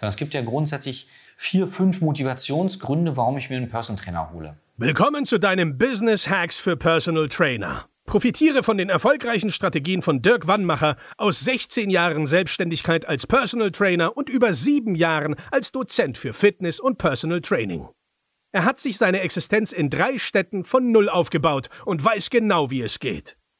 Es gibt ja grundsätzlich vier, fünf Motivationsgründe, warum ich mir einen Personal Trainer hole. Willkommen zu deinem Business Hacks für Personal Trainer. Profitiere von den erfolgreichen Strategien von Dirk Wannmacher aus 16 Jahren Selbstständigkeit als Personal Trainer und über sieben Jahren als Dozent für Fitness und Personal Training. Er hat sich seine Existenz in drei Städten von Null aufgebaut und weiß genau, wie es geht.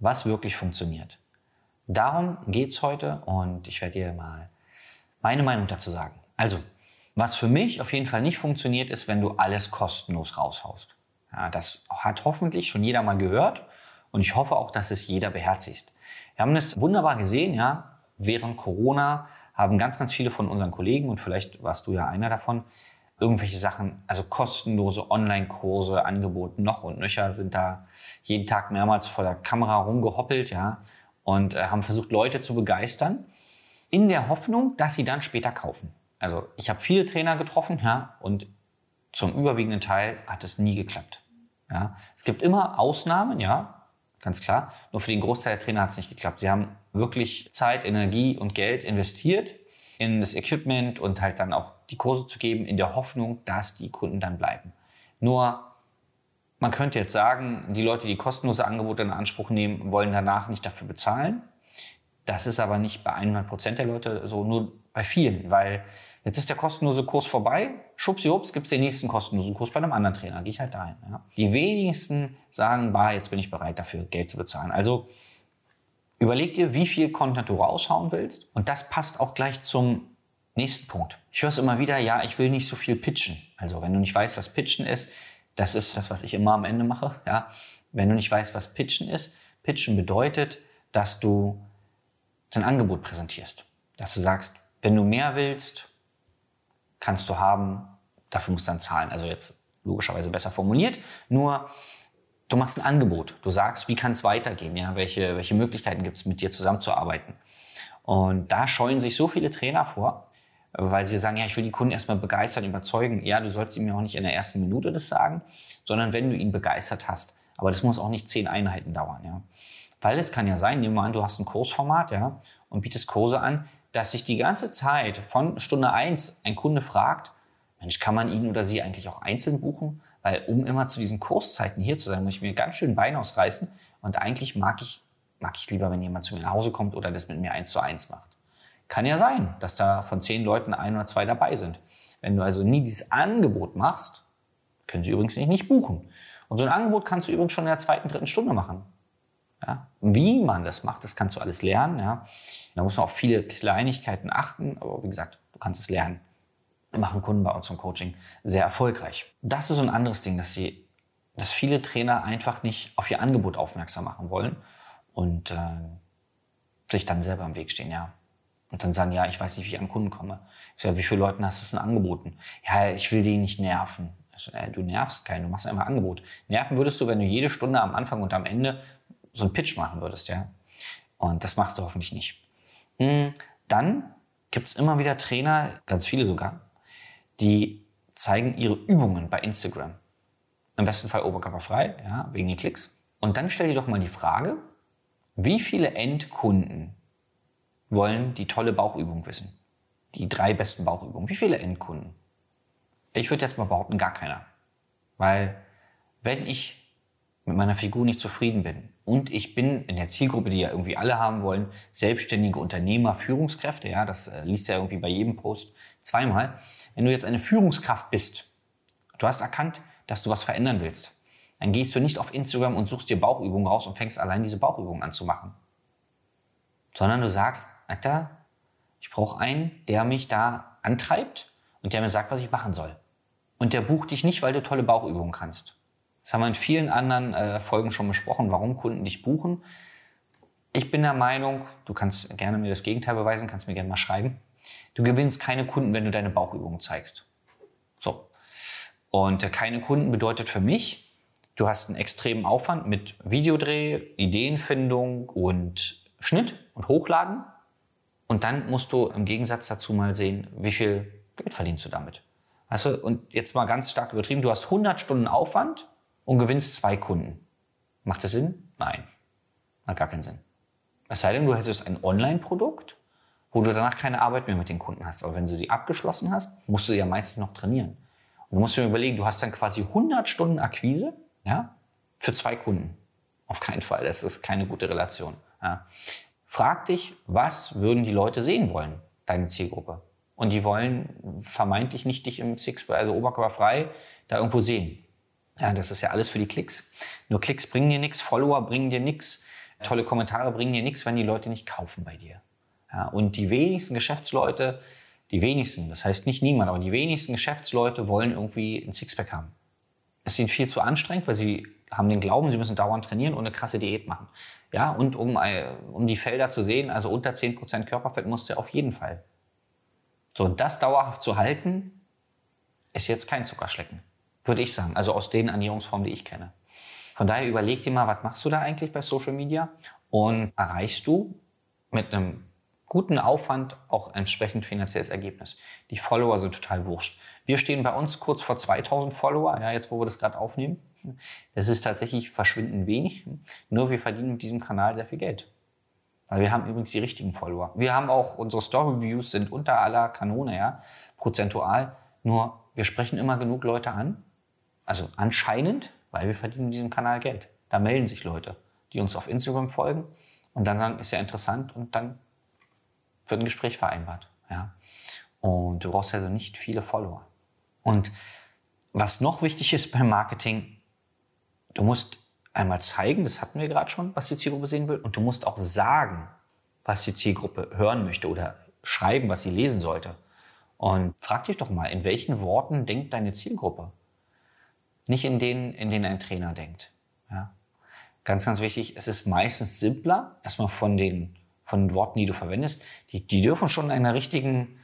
was wirklich funktioniert. Darum geht's heute und ich werde dir mal meine Meinung dazu sagen. Also, was für mich auf jeden Fall nicht funktioniert, ist, wenn du alles kostenlos raushaust. Ja, das hat hoffentlich schon jeder mal gehört und ich hoffe auch, dass es jeder beherzigt. Wir haben es wunderbar gesehen, ja, während Corona haben ganz, ganz viele von unseren Kollegen und vielleicht warst du ja einer davon, irgendwelche Sachen, also kostenlose Online-Kurse angeboten, noch und nöcher, sind da jeden Tag mehrmals vor der Kamera rumgehoppelt, ja, und äh, haben versucht, Leute zu begeistern, in der Hoffnung, dass sie dann später kaufen. Also ich habe viele Trainer getroffen, ja, und zum überwiegenden Teil hat es nie geklappt. Ja. Es gibt immer Ausnahmen, ja, ganz klar. Nur für den Großteil der Trainer hat es nicht geklappt. Sie haben wirklich Zeit, Energie und Geld investiert in das Equipment und halt dann auch die Kurse zu geben, in der Hoffnung, dass die Kunden dann bleiben. Nur, man könnte jetzt sagen, die Leute, die kostenlose Angebote in Anspruch nehmen, wollen danach nicht dafür bezahlen. Das ist aber nicht bei 100 Prozent der Leute so, nur bei vielen, weil jetzt ist der kostenlose Kurs vorbei, schubsiwups, gibt es den nächsten kostenlosen Kurs bei einem anderen Trainer, gehe ich halt dahin. Ja. Die wenigsten sagen, bah, jetzt bin ich bereit dafür Geld zu bezahlen. Also Überleg dir, wie viel Content du raushauen willst. Und das passt auch gleich zum nächsten Punkt. Ich höre es immer wieder, ja, ich will nicht so viel pitchen. Also wenn du nicht weißt, was pitchen ist, das ist das, was ich immer am Ende mache. Ja. Wenn du nicht weißt, was pitchen ist, pitchen bedeutet, dass du dein Angebot präsentierst. Dass du sagst, wenn du mehr willst, kannst du haben, dafür musst du dann zahlen. Also jetzt logischerweise besser formuliert. Nur du machst ein Angebot. Du sagst, wie kann es weitergehen? Ja? Welche, welche Möglichkeiten gibt es, mit dir zusammenzuarbeiten? Und da scheuen sich so viele Trainer vor, weil sie sagen, ja, ich will die Kunden erstmal begeistern, überzeugen. Ja, du sollst ihm ja auch nicht in der ersten Minute das sagen, sondern wenn du ihn begeistert hast. Aber das muss auch nicht zehn Einheiten dauern, ja. Weil es kann ja sein, nehmen wir an, du hast ein Kursformat, ja, und bietest Kurse an, dass sich die ganze Zeit von Stunde eins ein Kunde fragt, Mensch, kann man ihn oder sie eigentlich auch einzeln buchen? Weil um immer zu diesen Kurszeiten hier zu sein, muss ich mir ganz schön Bein ausreißen. Und eigentlich mag ich, mag ich lieber, wenn jemand zu mir nach Hause kommt oder das mit mir eins zu eins macht. Kann ja sein, dass da von zehn Leuten ein oder zwei dabei sind. Wenn du also nie dieses Angebot machst, können sie übrigens nicht, nicht buchen. Und so ein Angebot kannst du übrigens schon in der zweiten, dritten Stunde machen. Ja? Wie man das macht, das kannst du alles lernen. Ja? Da muss man auf viele Kleinigkeiten achten, aber wie gesagt, du kannst es lernen machen Kunden bei uns im Coaching sehr erfolgreich. Das ist so ein anderes Ding, dass sie, dass viele Trainer einfach nicht auf ihr Angebot aufmerksam machen wollen und äh, sich dann selber im Weg stehen, ja. Und dann sagen, ja, ich weiß nicht, wie ich an Kunden komme. Ich sage, wie viele Leuten hast du es denn angeboten? Ja, ich will die nicht nerven. So, äh, du nervst keinen, du machst einfach Angebot. Nerven würdest du, wenn du jede Stunde am Anfang und am Ende so einen Pitch machen würdest, ja. Und das machst du hoffentlich nicht. Hm, dann gibt es immer wieder Trainer, ganz viele sogar, die zeigen ihre Übungen bei Instagram. Im besten Fall oberkörperfrei, ja, wegen den Klicks. Und dann stell dir doch mal die Frage, wie viele Endkunden wollen die tolle Bauchübung wissen? Die drei besten Bauchübungen. Wie viele Endkunden? Ich würde jetzt mal behaupten, gar keiner. Weil wenn ich mit meiner Figur nicht zufrieden bin und ich bin in der Zielgruppe, die ja irgendwie alle haben wollen, selbstständige Unternehmer, Führungskräfte, ja, das äh, liest ja irgendwie bei jedem Post zweimal. Wenn du jetzt eine Führungskraft bist, du hast erkannt, dass du was verändern willst, dann gehst du nicht auf Instagram und suchst dir Bauchübungen raus und fängst allein diese Bauchübungen an zu machen. Sondern du sagst, Alter, ich brauche einen, der mich da antreibt und der mir sagt, was ich machen soll. Und der bucht dich nicht, weil du tolle Bauchübungen kannst. Das haben wir in vielen anderen äh, Folgen schon besprochen, warum Kunden dich buchen. Ich bin der Meinung, du kannst gerne mir das Gegenteil beweisen, kannst mir gerne mal schreiben. Du gewinnst keine Kunden, wenn du deine Bauchübungen zeigst. So. Und äh, keine Kunden bedeutet für mich, du hast einen extremen Aufwand mit Videodreh, Ideenfindung und Schnitt und Hochladen. Und dann musst du im Gegensatz dazu mal sehen, wie viel Geld verdienst du damit. Weißt du, und jetzt mal ganz stark übertrieben, du hast 100 Stunden Aufwand und gewinnst zwei Kunden. Macht das Sinn? Nein. Hat gar keinen Sinn. Es sei denn, du hättest ein Online-Produkt, wo du danach keine Arbeit mehr mit den Kunden hast. Aber wenn du sie abgeschlossen hast, musst du ja meistens noch trainieren. Und du musst dir überlegen, du hast dann quasi 100 Stunden Akquise ja, für zwei Kunden. Auf keinen Fall. Das ist keine gute Relation. Ja. Frag dich, was würden die Leute sehen wollen, deine Zielgruppe? Und die wollen vermeintlich nicht dich im Sixpack, also oberkörperfrei, da irgendwo sehen. Ja, das ist ja alles für die Klicks. Nur Klicks bringen dir nichts, Follower bringen dir nichts, tolle Kommentare bringen dir nichts, wenn die Leute nicht kaufen bei dir. Ja, und die wenigsten Geschäftsleute, die wenigsten, das heißt nicht niemand, aber die wenigsten Geschäftsleute wollen irgendwie ein Sixpack haben. Es ist ihnen viel zu anstrengend, weil sie haben den Glauben, sie müssen dauernd trainieren und eine krasse Diät machen. Ja, und um, äh, um die Felder zu sehen, also unter 10% Körperfett musst du auf jeden Fall so, das dauerhaft zu halten, ist jetzt kein Zuckerschlecken, würde ich sagen. Also aus den Ernährungsformen, die ich kenne. Von daher überleg dir mal, was machst du da eigentlich bei Social Media und erreichst du mit einem guten Aufwand auch entsprechend finanzielles Ergebnis. Die Follower sind total wurscht. Wir stehen bei uns kurz vor 2000 Follower, ja, jetzt wo wir das gerade aufnehmen. Das ist tatsächlich verschwindend wenig. Nur wir verdienen mit diesem Kanal sehr viel Geld. Weil wir haben übrigens die richtigen Follower. Wir haben auch, unsere Story-Views sind unter aller Kanone, ja, prozentual. Nur wir sprechen immer genug Leute an. Also anscheinend, weil wir verdienen in diesem Kanal Geld. Da melden sich Leute, die uns auf Instagram folgen und dann sagen, ist ja interessant und dann wird ein Gespräch vereinbart. Ja. Und du brauchst also nicht viele Follower. Und was noch wichtig ist beim Marketing, du musst einmal zeigen, das hatten wir gerade schon, was die Zielgruppe sehen will, und du musst auch sagen, was die Zielgruppe hören möchte oder schreiben, was sie lesen sollte. Und frag dich doch mal, in welchen Worten denkt deine Zielgruppe? Nicht in denen, in denen ein Trainer denkt. Ja? Ganz, ganz wichtig, es ist meistens simpler, erstmal von den, von Worten, die du verwendest. Die, die dürfen schon in einer richtigen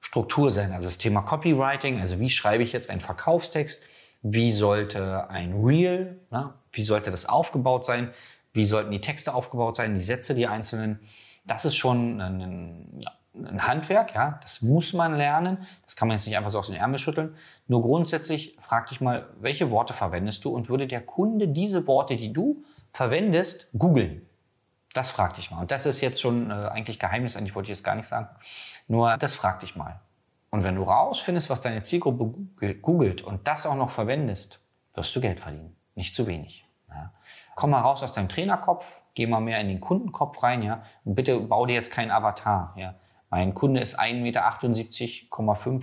Struktur sein. Also das Thema Copywriting, also wie schreibe ich jetzt einen Verkaufstext? Wie sollte ein Reel, na, wie sollte das aufgebaut sein? Wie sollten die Texte aufgebaut sein, die Sätze, die einzelnen? Das ist schon ein, ein Handwerk, ja. Das muss man lernen. Das kann man jetzt nicht einfach so aus den Ärmel schütteln. Nur grundsätzlich frag dich mal, welche Worte verwendest du und würde der Kunde diese Worte, die du verwendest, googeln? Das frag dich mal. Und das ist jetzt schon äh, eigentlich Geheimnis, eigentlich wollte ich es gar nicht sagen. Nur das frag dich mal. Und wenn du rausfindest, was deine Zielgruppe googelt und das auch noch verwendest, wirst du Geld verdienen. Nicht zu wenig. Ja. Komm mal raus aus deinem Trainerkopf, geh mal mehr in den Kundenkopf rein, ja. Und bitte bau dir jetzt keinen Avatar. Ja. Mein Kunde ist 1,78,5 Meter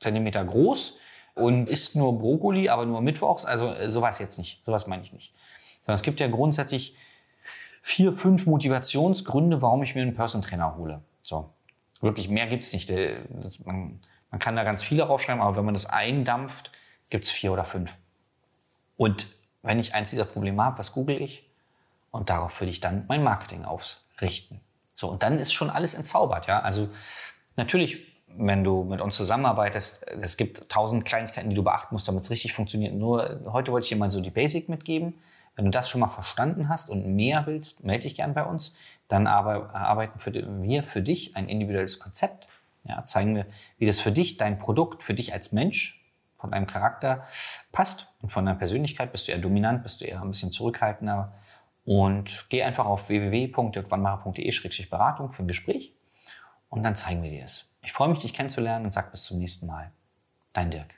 Zentimeter groß und isst nur Brokkoli, aber nur mittwochs. Also äh, sowas jetzt nicht. Sowas meine ich nicht. Sondern es gibt ja grundsätzlich vier, fünf Motivationsgründe, warum ich mir einen Person Trainer hole. So. Wirklich mehr gibt's nicht. Das, man, man, kann da ganz viele draufschreiben, aber wenn man das eindampft, gibt's vier oder fünf. Und wenn ich eins dieser Probleme habe, was google ich? Und darauf würde ich dann mein Marketing ausrichten. So, und dann ist schon alles entzaubert, ja. Also natürlich, wenn du mit uns zusammenarbeitest, es gibt tausend Kleinigkeiten, die du beachten musst, damit es richtig funktioniert. Nur heute wollte ich dir mal so die Basic mitgeben. Wenn du das schon mal verstanden hast und mehr willst, melde dich gern bei uns. Dann arbeiten wir für dich ein individuelles Konzept. Ja, zeigen wir, wie das für dich, dein Produkt, für dich als Mensch, von deinem Charakter passt und von deiner Persönlichkeit. Bist du eher dominant, bist du eher ein bisschen zurückhaltender. Und geh einfach auf www.dirkwannmacher.de-beratung für ein Gespräch und dann zeigen wir dir es. Ich freue mich, dich kennenzulernen und sag bis zum nächsten Mal. Dein Dirk.